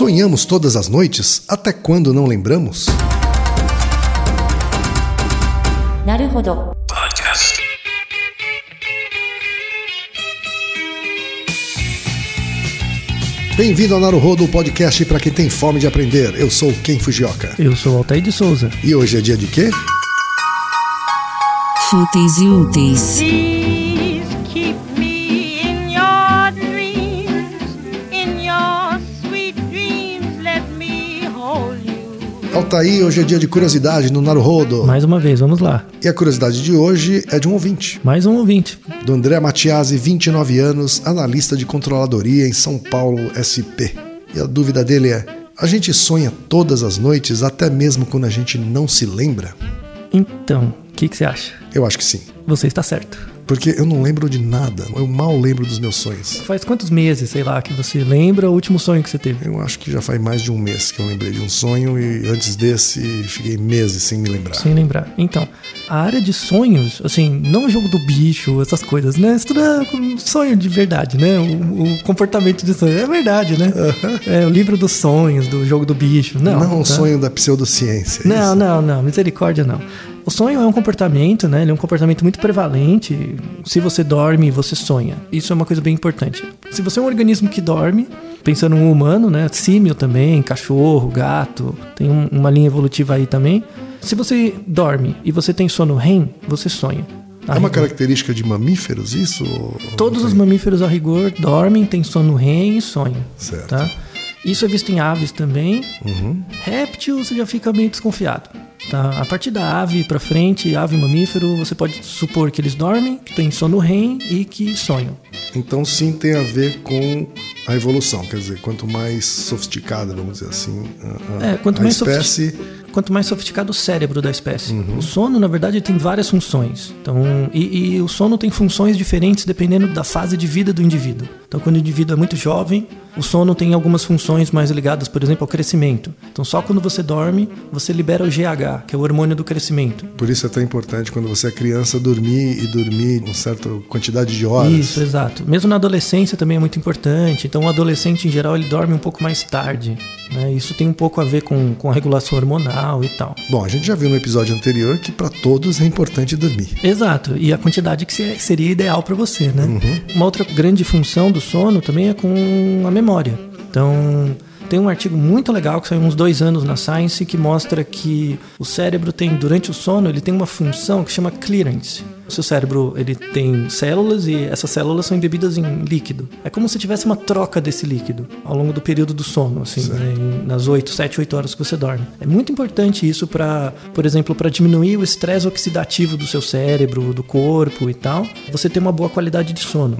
Sonhamos todas as noites, até quando não lembramos? Naruhodo. Podcast. Bem-vindo ao Naruhodo, o podcast para quem tem fome de aprender. Eu sou Ken Fujioka. Eu sou Altair de Souza. E hoje é dia de quê? Fúteis e úteis. You. Altair, hoje é dia de curiosidade no Naruhodo. Mais uma vez, vamos lá. E a curiosidade de hoje é de um ouvinte, Mais um ouvinte. do André Matiasi, 29 anos, analista de controladoria em São Paulo, SP. E a dúvida dele é: a gente sonha todas as noites, até mesmo quando a gente não se lembra? Então, o que, que você acha? Eu acho que sim. Você está certo. Porque eu não lembro de nada. Eu mal lembro dos meus sonhos. Faz quantos meses, sei lá, que você lembra o último sonho que você teve? Eu acho que já faz mais de um mês que eu lembrei de um sonho e antes desse fiquei meses sem me lembrar. Sem lembrar. Então, a área de sonhos, assim, não o jogo do bicho, essas coisas, né? Isso tudo é um sonho de verdade, né? O, o comportamento de sonho é verdade, né? É o livro dos sonhos, do jogo do bicho. Não, Não, o tá? sonho da pseudociência. é Não, isso? não, não, misericórdia não. O sonho é um comportamento, né? Ele é um comportamento muito prevalente. Se você dorme, você sonha. Isso é uma coisa bem importante. Se você é um organismo que dorme, pensando no humano, né? Símio também, cachorro, gato, tem um- uma linha evolutiva aí também. Se você dorme e você tem sono REM, você sonha. É uma rigor. característica de mamíferos isso? Todos os mamíferos a rigor dormem, têm sono REM e sonham. Certo. Tá? Isso é visto em aves também. Uhum. Réptil, você já fica meio desconfiado. Tá? A partir da ave para frente, ave mamífero, você pode supor que eles dormem, que têm sono REM e que sonham. Então sim tem a ver com a evolução. Quer dizer, quanto mais sofisticada, vamos dizer assim, a, a- É, quanto a mais espécie... Quanto mais sofisticado o cérebro da espécie. Uhum. O sono, na verdade, tem várias funções. Então, e, e o sono tem funções diferentes dependendo da fase de vida do indivíduo. Então, quando o indivíduo é muito jovem, o sono tem algumas funções mais ligadas, por exemplo, ao crescimento. Então, só quando você dorme, você libera o GH, que é o hormônio do crescimento. Por isso é tão importante quando você é criança dormir e dormir uma certa quantidade de horas. Isso, exato. Mesmo na adolescência também é muito importante. Então, o adolescente, em geral, ele dorme um pouco mais tarde. Né? Isso tem um pouco a ver com, com a regulação hormonal e tal. Bom, a gente já viu no episódio anterior que para todos é importante dormir. Exato, e a quantidade que se- seria ideal para você, né? Uma outra grande função do sono também é com a memória. Então, tem um artigo muito legal que saiu uns dois anos na Science que mostra que o cérebro tem, durante o sono, ele tem uma função que chama clearance. O seu cérebro ele tem células e essas células são embebidas em líquido. É como se tivesse uma troca desse líquido ao longo do período do sono, assim, né, nas 8, 7, 8 horas que você dorme. É muito importante isso para, por exemplo, para diminuir o estresse oxidativo do seu cérebro, do corpo e tal. Você ter uma boa qualidade de sono.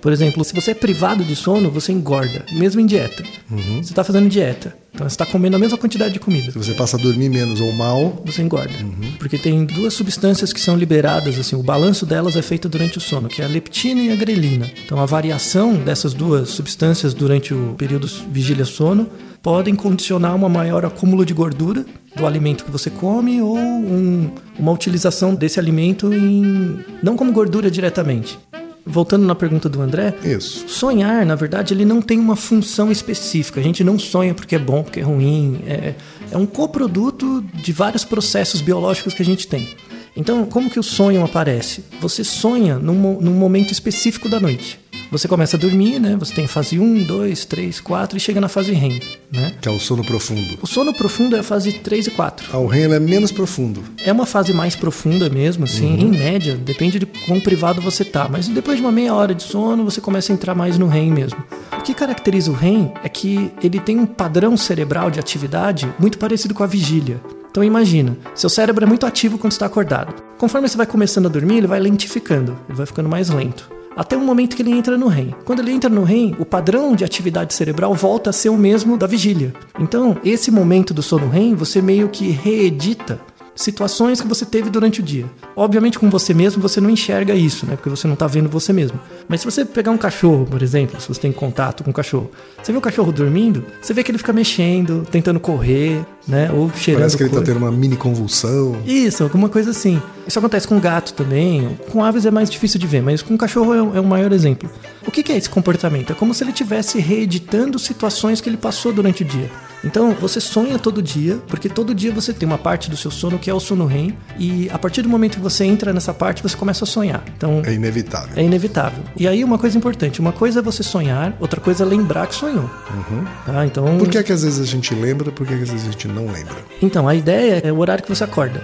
Por exemplo, se você é privado de sono, você engorda, mesmo em dieta. Você está fazendo dieta. Então você está comendo a mesma quantidade de comida Se você passa a dormir menos ou mal, você engorda. Porque tem duas substâncias que são liberadas, assim, o balanço delas é feito durante o sono, que é a leptina e a grelina. Então a variação dessas duas substâncias durante o período vigília-sono podem condicionar uma maior acúmulo de gordura do alimento que você come ou um- uma utilização desse alimento em não como gordura diretamente. Voltando na pergunta do André, isso. Sonhar, na verdade, ele não tem uma função específica. A gente não sonha porque é bom, porque é ruim. É, é um coproduto de vários processos biológicos que a gente tem. Então, como que o sonho aparece? Você sonha num, num momento específico da noite. Você começa a dormir, né? Você tem fase 1, 2, 3, 4 e chega na fase REM, né? Que é o sono profundo. O sono profundo é a fase 3 e 4. Ah, o REM é menos profundo. É uma fase mais profunda mesmo, assim, em média, depende de quão privado você tá. Mas depois de uma meia hora de sono, você começa a entrar mais no REM mesmo. O que caracteriza o REM é que ele tem um padrão cerebral de atividade muito parecido com a vigília. Então imagina, seu cérebro é muito ativo quando está acordado. Conforme você vai começando a dormir, ele vai lentificando, ele vai ficando mais lento. Até o momento que ele entra no REM. Quando ele entra no REM, o padrão de atividade cerebral volta a ser o mesmo da vigília. Então, esse momento do sono REM, você meio que reedita situações que você teve durante o dia. Obviamente, com você mesmo, você não enxerga isso, né? Porque você não tá vendo você mesmo. Mas se você pegar um cachorro, por exemplo, se você tem contato com um cachorro, você vê o cachorro dormindo, você vê que ele fica mexendo, tentando correr, né? Ou cheirando Parece que ele tá coisa. tendo uma mini convulsão. Isso, alguma coisa assim. Isso acontece com gato também. Com aves é mais difícil de ver, mas com cachorro é, o- é o maior exemplo. O que, que é esse comportamento? É como se ele estivesse reeditando situações que ele passou durante o dia. Então, você sonha todo dia, porque todo dia você tem uma parte do seu sono que é o sono REM, e a partir do momento que você entra nessa parte, você começa a sonhar. Então, É inevitável. é inevitável. E aí, uma coisa importante: uma coisa é você sonhar, outra coisa é lembrar que sonhou. Tá? Então, Por que, que às vezes a gente lembra, por que, que às vezes a gente não lembra? então, a ideia é o horário que você acorda.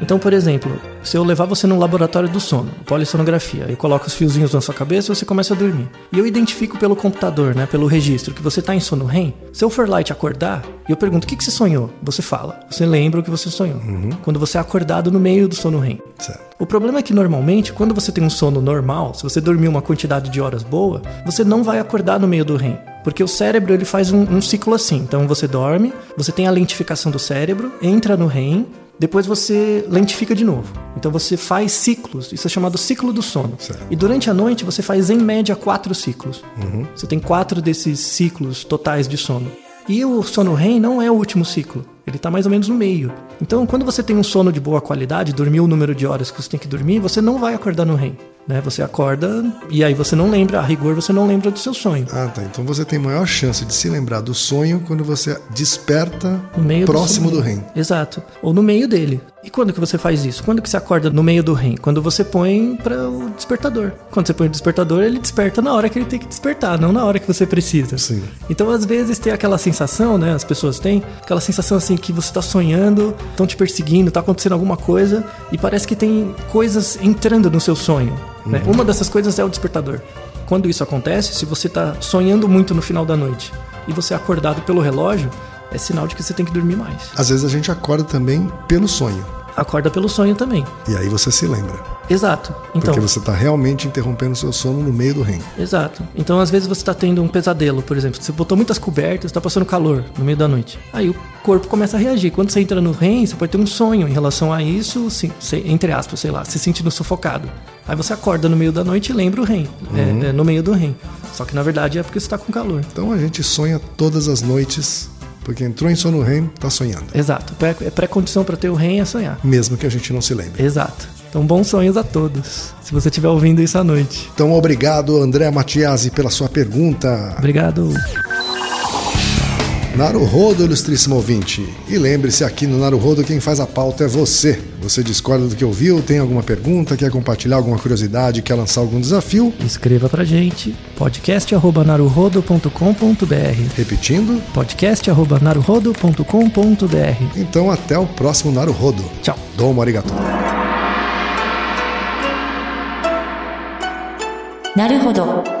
Então, por exemplo, se eu levar você no laboratório do sono, polissonografia, eu coloco os fiozinhos na sua cabeça e você começa a dormir. E eu identifico pelo computador, né, pelo registro, que você está em sono REM. Se eu for lá e te acordar, e eu pergunto, o que, que você sonhou? Você fala. Você lembra o que você sonhou. Quando você é acordado no meio do sono REM. Certo. O problema é que normalmente, quando você tem um sono normal, se você dormir uma quantidade de horas boa, você não vai acordar no meio do REM. Porque o cérebro ele faz um, um ciclo assim. Então você dorme, você tem a lentificação do cérebro, entra no REM, depois você lentifica de novo. Então você faz ciclos, isso é chamado ciclo do sono. Certo. E durante a noite você faz em média quatro ciclos. Você tem quatro desses ciclos totais de sono. E o sono REM não é o último ciclo. Ele está mais ou menos no meio. Então, quando você tem um sono de boa qualidade, dormir o número de horas que você tem que dormir, você não vai acordar no REM. Né? Você acorda e aí você não lembra, a rigor você não lembra do seu sonho. Ah, tá. Então você tem maior chance de se lembrar do sonho quando você desperta No meio próximo sono do REM. Exato. Ou no meio dele. E quando que você faz isso? Quando que você acorda no meio do REM? Quando você põe para o despertador. Quando você põe o despertador, ele desperta na hora que ele tem que despertar, não na hora que você precisa. Sim. Então, às vezes, tem aquela sensação, né? As pessoas têm aquela sensação assim que você tá sonhando, estão te perseguindo, tá acontecendo alguma coisa e parece que tem coisas entrando no seu sonho. né? Uma dessas coisas é o despertador. Quando isso acontece, se você tá sonhando muito no final da noite e você é acordado pelo relógio, é sinal de que você tem que dormir mais. Às vezes a gente acorda também pelo sonho. Acorda pelo sonho também. E aí você se lembra. Exato. Então, Porque você está realmente interrompendo o seu sono no meio do REM. Exato. Então, às vezes você está tendo um pesadelo, por exemplo. Você botou muitas cobertas, está passando calor no meio da noite. Aí o corpo começa a reagir. Quando você entra no REM, você pode ter um sonho em relação a isso, se- se- entre aspas, sei lá, se sentindo sufocado. Aí você acorda no meio da noite e lembra o REM, é, é, no meio do REM. Só que na verdade é porque você está com calor. Então a gente sonha todas as noites, porque entrou em sono REM, está sonhando. Exato. É pré-condição para ter o REM é sonhar. Mesmo que a gente não se lembre. Exato. Então, bons sonhos a todos. Se você estiver ouvindo isso à noite. Então, obrigado, André Matiasi, pela sua pergunta. Obrigado. Naruhodo, ilustríssimo ouvinte. E lembre-se, aqui no Naruhodo quem faz a pauta é você. Você discorda do que ouviu, tem alguma pergunta, quer compartilhar alguma curiosidade, quer lançar algum desafio? Escreva pra gente, podcast.naruhodo.com.br Repetindo? podcast.naruhodo.com.br Então até o próximo Naruhodo. Tchau. Domo arigato. Naruhodo.